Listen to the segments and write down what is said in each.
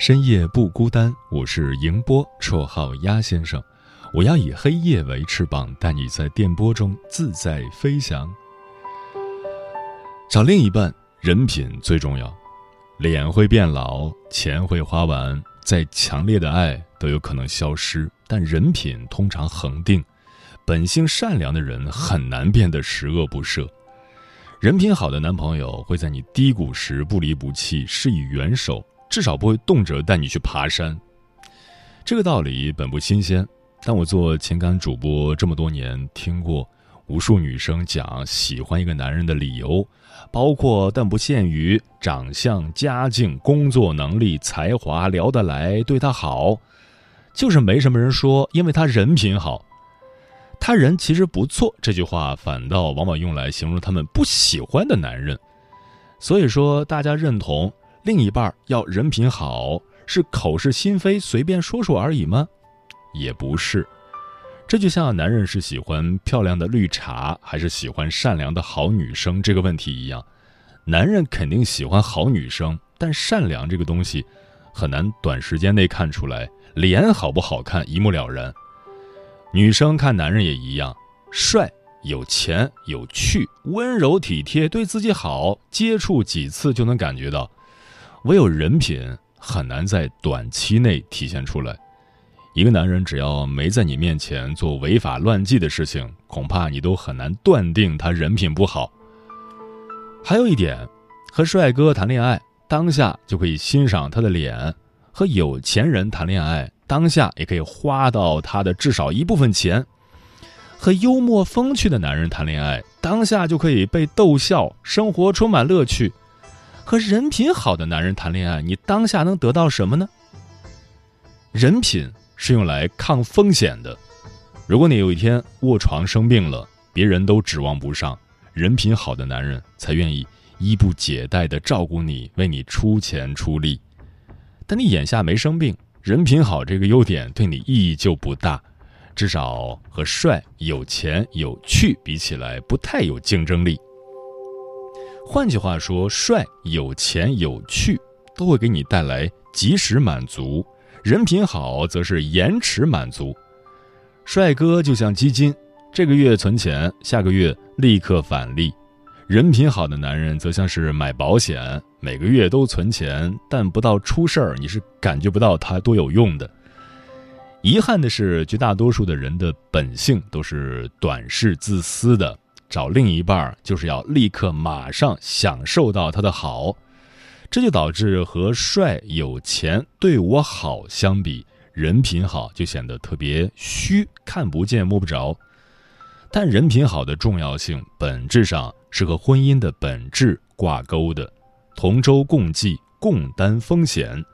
深夜不孤单，我是迎波，绰号鸭先生。我要以黑夜为翅膀，带你在电波中自在飞翔。找另一半，人品最重要。脸会变老，钱会花完，再强烈的爱都有可能消失，但人品通常恒定。本性善良的人很难变得十恶不赦。人品好的男朋友会在你低谷时不离不弃，施以援手。至少不会动辄带你去爬山，这个道理本不新鲜。但我做情感主播这么多年，听过无数女生讲喜欢一个男人的理由，包括但不限于长相、家境、工作能力、才华、聊得来、对他好，就是没什么人说因为他人品好。他人其实不错，这句话反倒往往用来形容他们不喜欢的男人。所以说，大家认同。另一半要人品好，是口是心非、随便说说而已吗？也不是。这就像男人是喜欢漂亮的绿茶，还是喜欢善良的好女生这个问题一样。男人肯定喜欢好女生，但善良这个东西很难短时间内看出来。脸好不好看一目了然。女生看男人也一样，帅、有钱、有趣、温柔体贴、对自己好，接触几次就能感觉到。唯有人品很难在短期内体现出来。一个男人只要没在你面前做违法乱纪的事情，恐怕你都很难断定他人品不好。还有一点，和帅哥谈恋爱，当下就可以欣赏他的脸；和有钱人谈恋爱，当下也可以花到他的至少一部分钱；和幽默风趣的男人谈恋爱，当下就可以被逗笑，生活充满乐趣。和人品好的男人谈恋爱，你当下能得到什么呢？人品是用来抗风险的。如果你有一天卧床生病了，别人都指望不上，人品好的男人才愿意衣不解带的照顾你，为你出钱出力。但你眼下没生病，人品好这个优点对你意义就不大，至少和帅、有钱、有趣比起来，不太有竞争力。换句话说，帅、有钱、有趣，都会给你带来及时满足；人品好，则是延迟满足。帅哥就像基金，这个月存钱，下个月立刻返利；人品好的男人则像是买保险，每个月都存钱，但不到出事儿，你是感觉不到他多有用的。遗憾的是，绝大多数的人的本性都是短视、自私的。找另一半就是要立刻马上享受到他的好，这就导致和帅有钱对我好相比，人品好就显得特别虚，看不见摸不着。但人品好的重要性本质上是和婚姻的本质挂钩的，同舟共济，共担风险。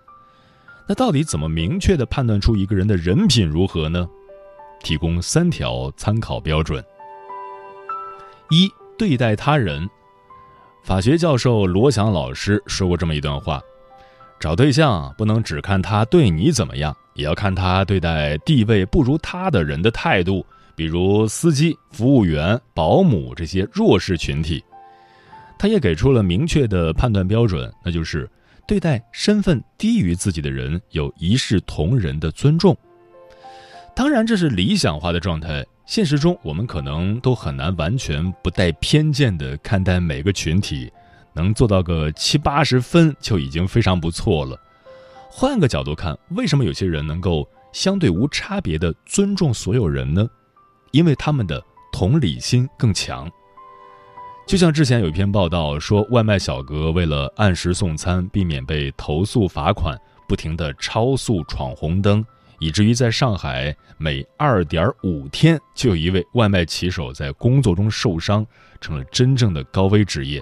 那到底怎么明确的判断出一个人的人品如何呢？提供三条参考标准。一对待他人，法学教授罗翔老师说过这么一段话：找对象不能只看他对你怎么样，也要看他对待地位不如他的人的态度，比如司机、服务员、保姆这些弱势群体。他也给出了明确的判断标准，那就是对待身份低于自己的人有一视同仁的尊重。当然，这是理想化的状态。现实中，我们可能都很难完全不带偏见的看待每个群体，能做到个七八十分就已经非常不错了。换个角度看，为什么有些人能够相对无差别的尊重所有人呢？因为他们的同理心更强。就像之前有一篇报道说，外卖小哥为了按时送餐，避免被投诉罚款，不停的超速闯红灯，以至于在上海每二点五天就有一位外卖骑手在工作中受伤，成了真正的高危职业。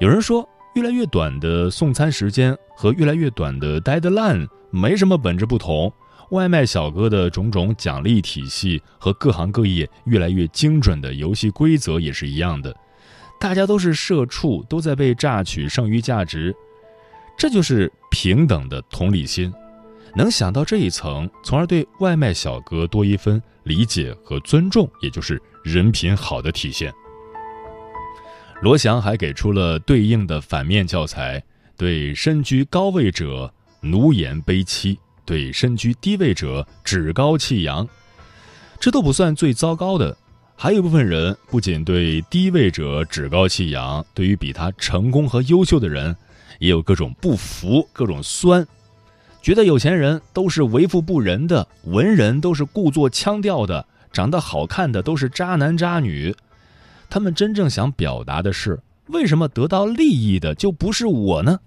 有人说，越来越短的送餐时间和越来越短的 deadline 没什么本质不同。外卖小哥的种种奖励体系和各行各业越来越精准的游戏规则也是一样的，大家都是社畜，都在被榨取剩余价值，这就是平等的同理心。能想到这一层，从而对外卖小哥多一分理解和尊重，也就是人品好的体现。罗翔还给出了对应的反面教材，对身居高位者奴颜卑膝。对身居低位者趾高气扬，这都不算最糟糕的。还有一部分人不仅对低位者趾高气扬，对于比他成功和优秀的人，也有各种不服、各种酸，觉得有钱人都是为富不仁的，文人都是故作腔调的，长得好看的都是渣男渣女。他们真正想表达的是：为什么得到利益的就不是我呢？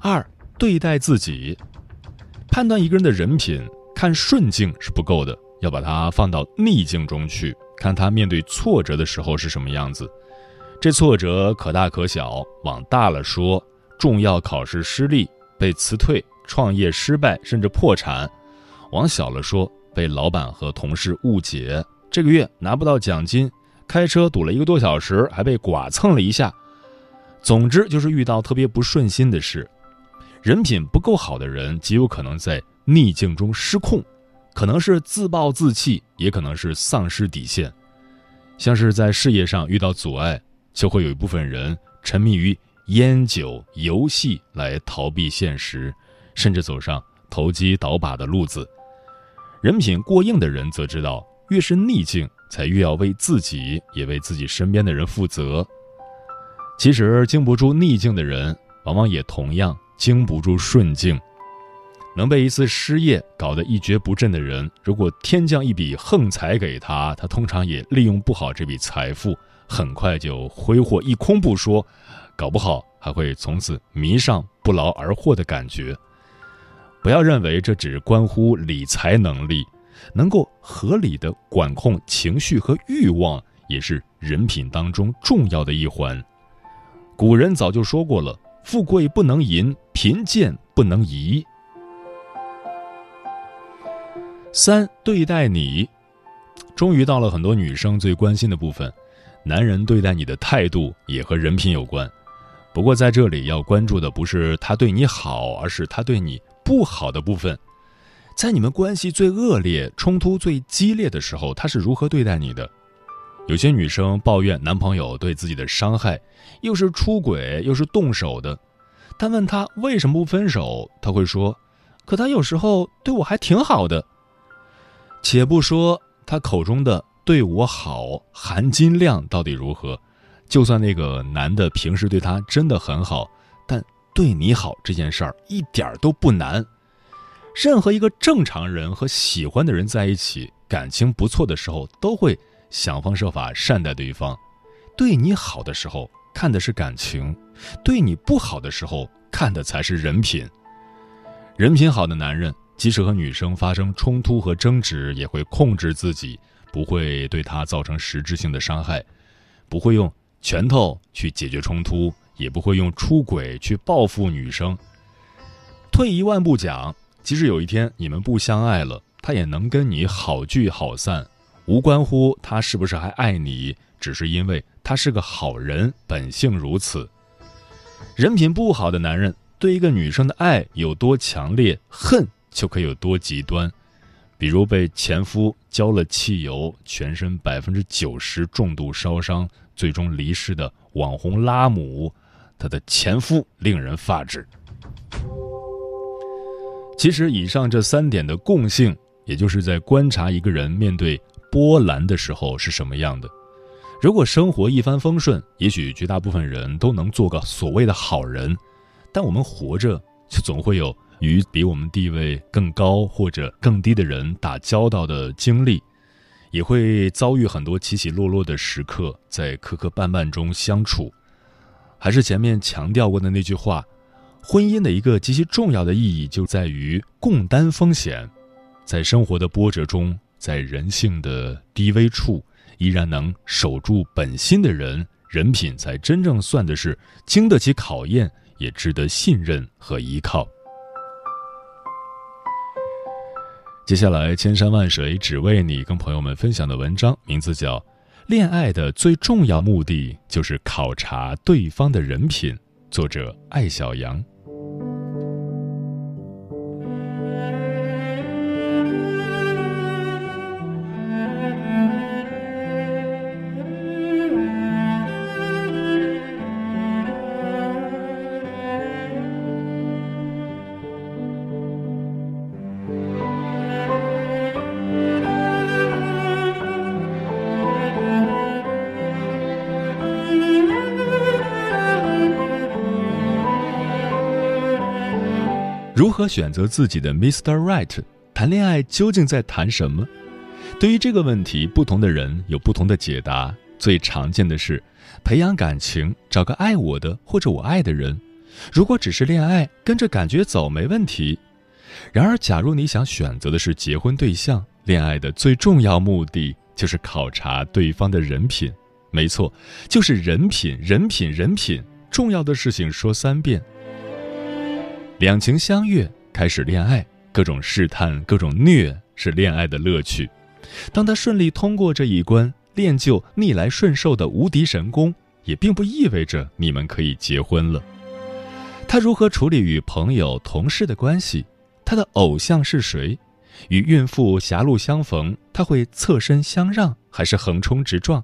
二。对待自己，判断一个人的人品，看顺境是不够的，要把它放到逆境中去，看他面对挫折的时候是什么样子。这挫折可大可小，往大了说，重要考试失利、被辞退、创业失败甚至破产；往小了说，被老板和同事误解，这个月拿不到奖金，开车堵了一个多小时，还被剐蹭了一下。总之就是遇到特别不顺心的事。人品不够好的人，极有可能在逆境中失控，可能是自暴自弃，也可能是丧失底线。像是在事业上遇到阻碍，就会有一部分人沉迷于烟酒游戏来逃避现实，甚至走上投机倒把的路子。人品过硬的人则知道，越是逆境，才越要为自己也为自己身边的人负责。其实，经不住逆境的人，往往也同样。经不住顺境，能被一次失业搞得一蹶不振的人，如果天降一笔横财给他，他通常也利用不好这笔财富，很快就挥霍一空不说，搞不好还会从此迷上不劳而获的感觉。不要认为这只关乎理财能力，能够合理的管控情绪和欲望，也是人品当中重要的一环。古人早就说过了。富贵不能淫，贫贱不能移。三对待你，终于到了很多女生最关心的部分，男人对待你的态度也和人品有关。不过在这里要关注的不是他对你好，而是他对你不好的部分。在你们关系最恶劣、冲突最激烈的时候，他是如何对待你的？有些女生抱怨男朋友对自己的伤害，又是出轨又是动手的，但问他为什么不分手，他会说：“可他有时候对我还挺好的。”且不说他口中的对我好含金量到底如何，就算那个男的平时对他真的很好，但对你好这件事儿一点都不难。任何一个正常人和喜欢的人在一起，感情不错的时候都会。想方设法善待对方，对你好的时候看的是感情，对你不好的时候看的才是人品。人品好的男人，即使和女生发生冲突和争执，也会控制自己，不会对她造成实质性的伤害，不会用拳头去解决冲突，也不会用出轨去报复女生。退一万步讲，即使有一天你们不相爱了，他也能跟你好聚好散。无关乎他是不是还爱你，只是因为他是个好人，本性如此。人品不好的男人对一个女生的爱有多强烈，恨就可以有多极端。比如被前夫浇了汽油，全身百分之九十重度烧伤，最终离世的网红拉姆，她的前夫令人发指。其实，以上这三点的共性，也就是在观察一个人面对。波澜的时候是什么样的？如果生活一帆风顺，也许绝大部分人都能做个所谓的好人。但我们活着，就总会有与比我们地位更高或者更低的人打交道的经历，也会遭遇很多起起落落的时刻，在磕磕绊绊中相处。还是前面强调过的那句话，婚姻的一个极其重要的意义就在于共担风险，在生活的波折中，在人性的低微处，依然能守住本心的人，人品才真正算的是经得起考验，也值得信任和依靠。接下来，千山万水只为你，跟朋友们分享的文章名字叫。恋爱的最重要目的就是考察对方的人品。作者：艾小羊。如何选择自己的 Mr. Right？谈恋爱究竟在谈什么？对于这个问题，不同的人有不同的解答。最常见的是，培养感情，找个爱我的或者我爱的人。如果只是恋爱，跟着感觉走没问题。然而，假如你想选择的是结婚对象，恋爱的最重要目的就是考察对方的人品。没错，就是人品，人品，人品。重要的事情说三遍。两情相悦，开始恋爱，各种试探，各种虐，是恋爱的乐趣。当他顺利通过这一关，练就逆来顺受的无敌神功，也并不意味着你们可以结婚了。他如何处理与朋友、同事的关系？他的偶像是谁？与孕妇狭路相逢，他会侧身相让，还是横冲直撞？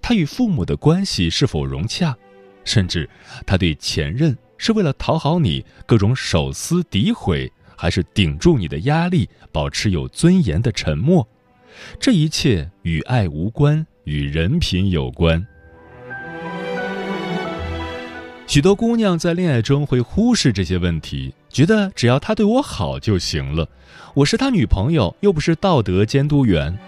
他与父母的关系是否融洽？甚至他对前任。是为了讨好你，各种手撕诋毁，还是顶住你的压力，保持有尊严的沉默？这一切与爱无关，与人品有关。许多姑娘在恋爱中会忽视这些问题，觉得只要他对我好就行了，我是他女朋友，又不是道德监督员。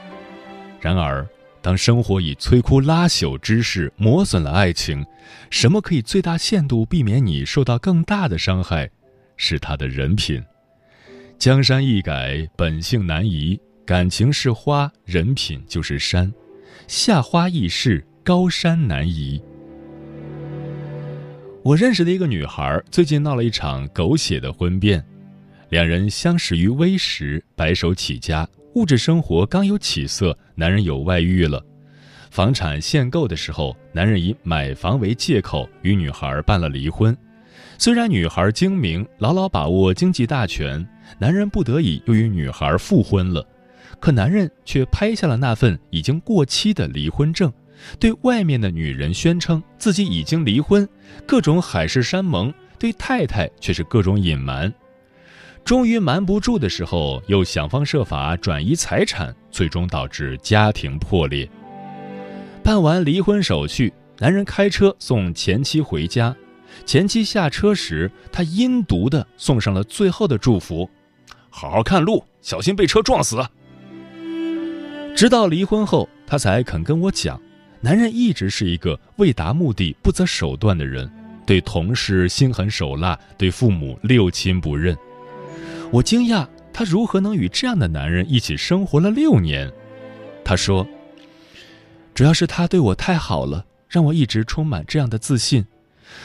然而。当生活以摧枯拉朽之势磨损了爱情，什么可以最大限度避免你受到更大的伤害？是他的人品。江山易改，本性难移。感情是花，人品就是山。夏花易逝，高山难移。我认识的一个女孩，最近闹了一场狗血的婚变。两人相识于微时，白手起家。物质生活刚有起色，男人有外遇了。房产限购的时候，男人以买房为借口与女孩办了离婚。虽然女孩精明，牢牢把握经济大权，男人不得已又与女孩复婚了。可男人却拍下了那份已经过期的离婚证，对外面的女人宣称自己已经离婚，各种海誓山盟；对太太却是各种隐瞒。终于瞒不住的时候，又想方设法转移财产，最终导致家庭破裂。办完离婚手续，男人开车送前妻回家，前妻下车时，他阴毒的送上了最后的祝福：“好好看路，小心被车撞死。”直到离婚后，他才肯跟我讲，男人一直是一个为达目的不择手段的人，对同事心狠手辣，对父母六亲不认。我惊讶，她如何能与这样的男人一起生活了六年？她说：“主要是他对我太好了，让我一直充满这样的自信。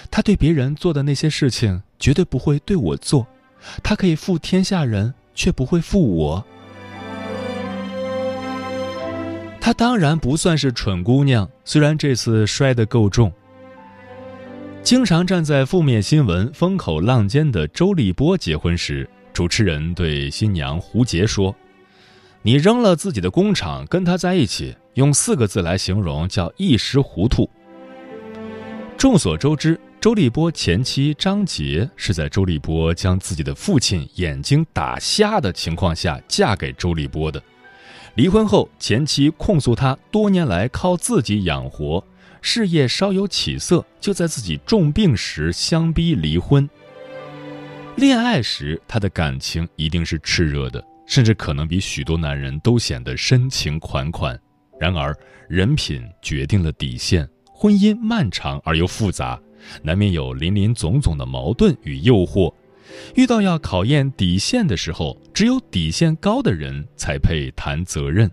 他对别人做的那些事情，绝对不会对我做。他可以负天下人，却不会负我。他当然不算是蠢姑娘，虽然这次摔得够重。经常站在负面新闻风口浪尖的周立波结婚时。”主持人对新娘胡洁说：“你扔了自己的工厂跟他在一起，用四个字来形容叫一时糊涂。”众所周知，周立波前妻张洁是在周立波将自己的父亲眼睛打瞎的情况下嫁给周立波的。离婚后，前妻控诉他多年来靠自己养活，事业稍有起色，就在自己重病时相逼离婚。恋爱时他的感情一定是炽热的，甚至可能比许多男人都显得深情款款。然而，人品决定了底线。婚姻漫长而又复杂，难免有林林总总的矛盾与诱惑。遇到要考验底线的时候，只有底线高的人才配谈责任。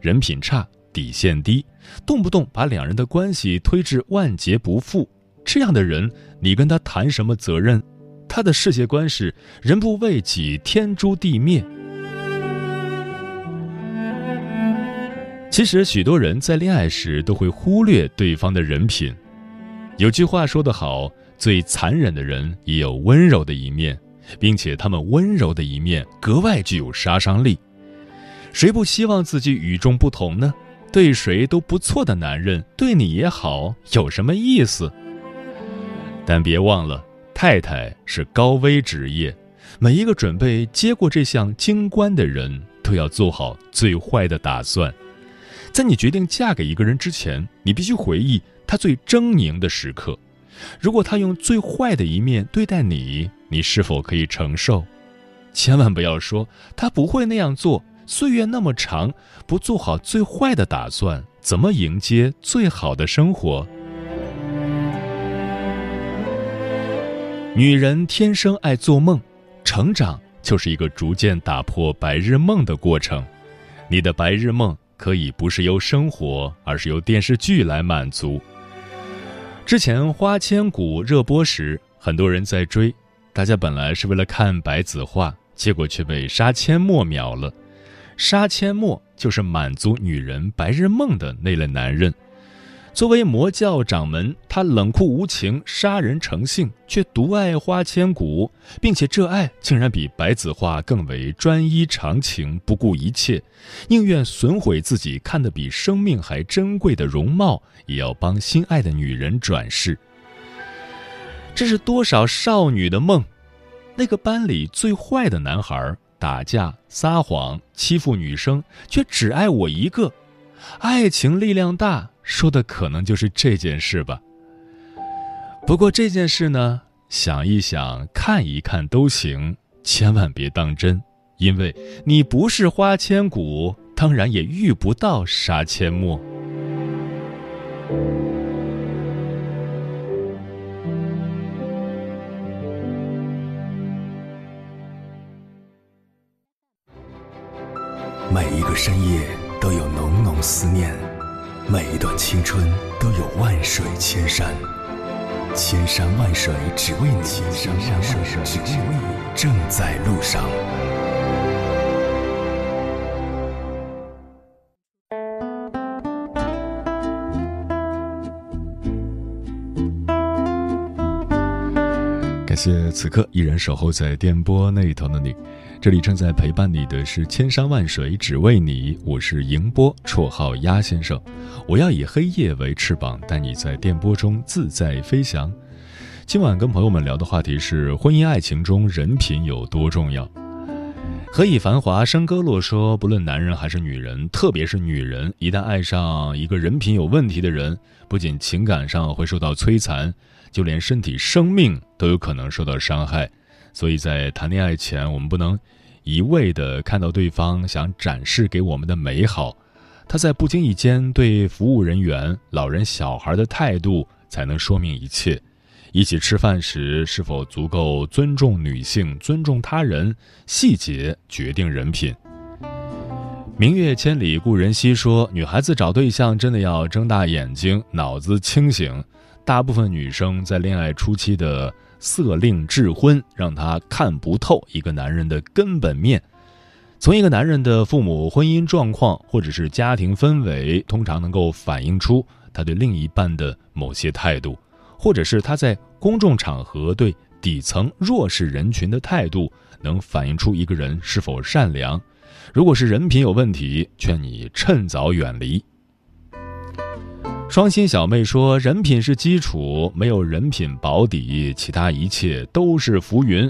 人品差、底线低，动不动把两人的关系推至万劫不复，这样的人，你跟他谈什么责任？他的世界观是“人不为己，天诛地灭”。其实，许多人在恋爱时都会忽略对方的人品。有句话说得好。最残忍的人也有温柔的一面，并且他们温柔的一面格外具有杀伤力。谁不希望自己与众不同呢？对谁都不错的男人对你也好，有什么意思？但别忘了，太太是高危职业，每一个准备接过这项京关的人都要做好最坏的打算。在你决定嫁给一个人之前，你必须回忆他最狰狞的时刻。如果他用最坏的一面对待你，你是否可以承受？千万不要说他不会那样做。岁月那么长，不做好最坏的打算，怎么迎接最好的生活？女人天生爱做梦，成长就是一个逐渐打破白日梦的过程。你的白日梦可以不是由生活，而是由电视剧来满足。之前《花千骨》热播时，很多人在追，大家本来是为了看白子画，结果却被杀阡陌秒了。杀阡陌就是满足女人白日梦的那类男人。作为魔教掌门，他冷酷无情、杀人成性，却独爱花千骨，并且这爱竟然比白子画更为专一长情，不顾一切，宁愿损毁自己看得比生命还珍贵的容貌，也要帮心爱的女人转世。这是多少少女的梦？那个班里最坏的男孩，打架、撒谎、欺负女生，却只爱我一个。爱情力量大。说的可能就是这件事吧。不过这件事呢，想一想、看一看都行，千万别当真，因为你不是花千骨，当然也遇不到杀阡陌。每一个深夜都有浓浓思念。每一段青春都有万水千山，千山万水只为你，千山万水只为你，正在路上。感谢此刻依然守候在电波那头的你。这里正在陪伴你的是千山万水只为你，我是迎波，绰号鸭先生。我要以黑夜为翅膀，带你在电波中自在飞翔。今晚跟朋友们聊的话题是婚姻爱情中人品有多重要。何以繁华笙歌落说，不论男人还是女人，特别是女人，一旦爱上一个人品有问题的人，不仅情感上会受到摧残，就连身体生命都有可能受到伤害。所以在谈恋爱前，我们不能一味的看到对方想展示给我们的美好，他在不经意间对服务人员、老人、小孩的态度才能说明一切。一起吃饭时是否足够尊重女性、尊重他人，细节决定人品。明月千里故人西说，女孩子找对象真的要睁大眼睛，脑子清醒。大部分女生在恋爱初期的。色令智昏，让她看不透一个男人的根本面。从一个男人的父母婚姻状况，或者是家庭氛围，通常能够反映出他对另一半的某些态度，或者是他在公众场合对底层弱势人群的态度，能反映出一个人是否善良。如果是人品有问题，劝你趁早远离。双心小妹说：“人品是基础，没有人品保底，其他一切都是浮云。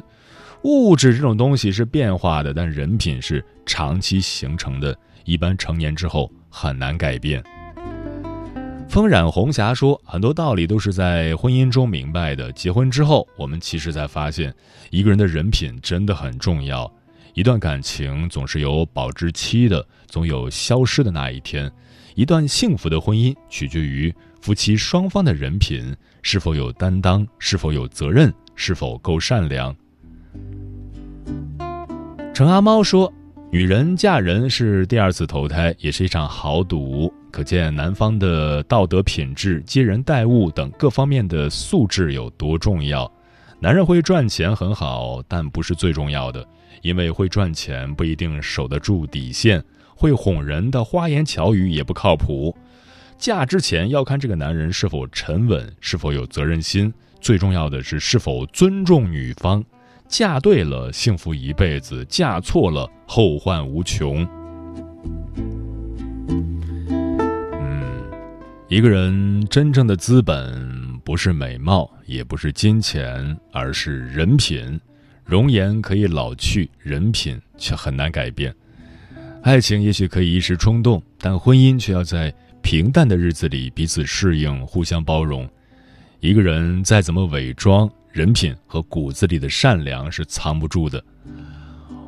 物质这种东西是变化的，但人品是长期形成的，一般成年之后很难改变。”风染红霞说：“很多道理都是在婚姻中明白的，结婚之后，我们其实才发现，一个人的人品真的很重要。一段感情总是有保质期的，总有消失的那一天。一段幸福的婚姻取决于夫妻双方的人品是否有担当，是否有责任，是否够善良。”陈阿猫说：“女人嫁人是第二次投胎，也是一场豪赌。”可见男方的道德品质、接人待物等各方面的素质有多重要。男人会赚钱很好，但不是最重要的，因为会赚钱不一定守得住底线，会哄人的花言巧语也不靠谱。嫁之前要看这个男人是否沉稳，是否有责任心，最重要的是是否尊重女方。嫁对了，幸福一辈子；嫁错了，后患无穷。嗯一个人真正的资本不是美貌，也不是金钱，而是人品。容颜可以老去，人品却很难改变。爱情也许可以一时冲动，但婚姻却要在平淡的日子里彼此适应、互相包容。一个人再怎么伪装，人品和骨子里的善良是藏不住的。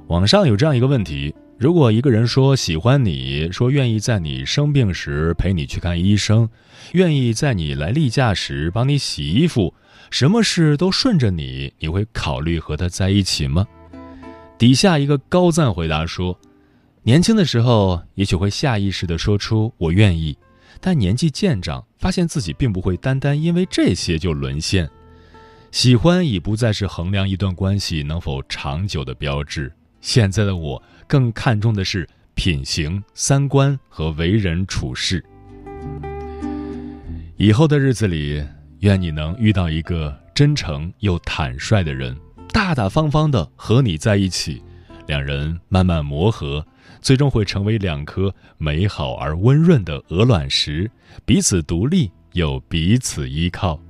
网上有这样一个问题。如果一个人说喜欢你，说愿意在你生病时陪你去看医生，愿意在你来例假时帮你洗衣服，什么事都顺着你，你会考虑和他在一起吗？底下一个高赞回答说：年轻的时候也许会下意识地说出我愿意，但年纪渐长，发现自己并不会单单因为这些就沦陷。喜欢已不再是衡量一段关系能否长久的标志。现在的我。更看重的是品行、三观和为人处事。以后的日子里，愿你能遇到一个真诚又坦率的人，大大方方的和你在一起，两人慢慢磨合，最终会成为两颗美好而温润的鹅卵石，彼此独立又彼此依靠。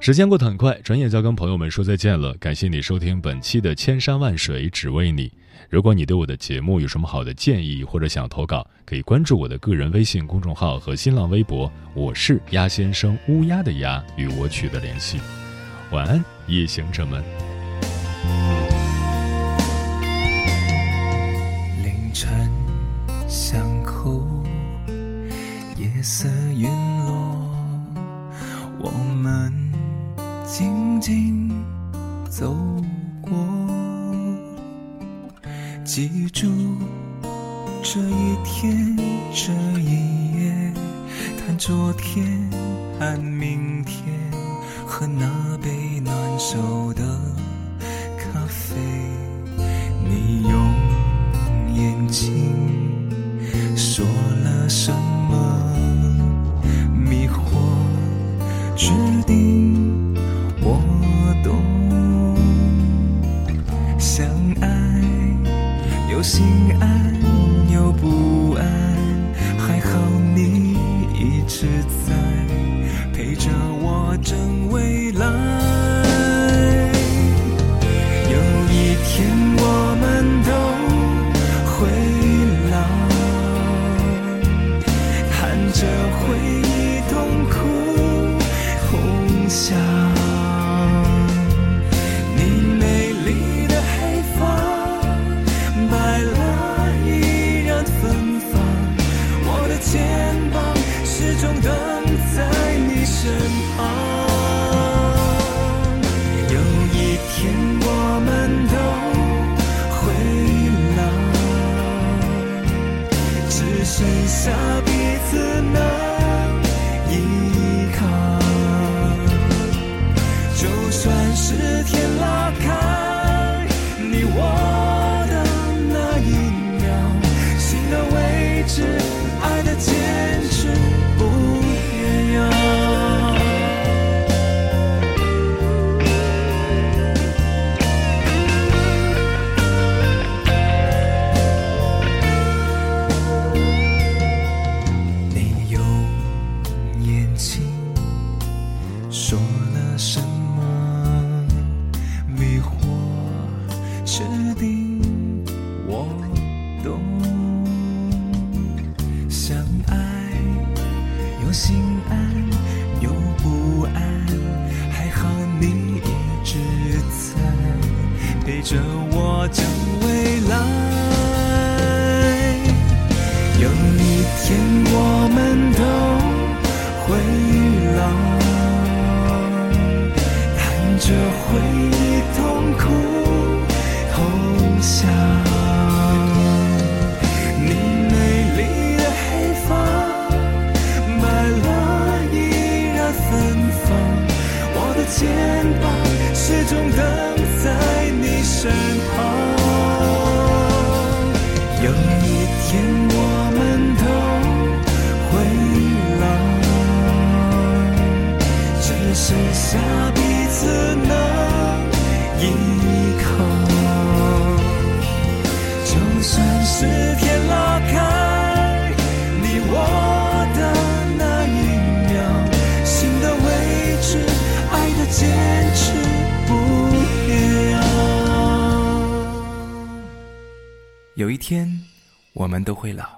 时间过得很快，转眼就要跟朋友们说再见了。感谢你收听本期的《千山万水只为你》。如果你对我的节目有什么好的建议或者想投稿，可以关注我的个人微信公众号和新浪微博，我是鸭先生乌鸦的鸭，与我取得联系。晚安，夜行者们。晨相哭，夜色陨落，我们。静静走过，记住这一天这一夜，谈昨天谈明天，喝那杯暖手的 sun. 说了什么？会了。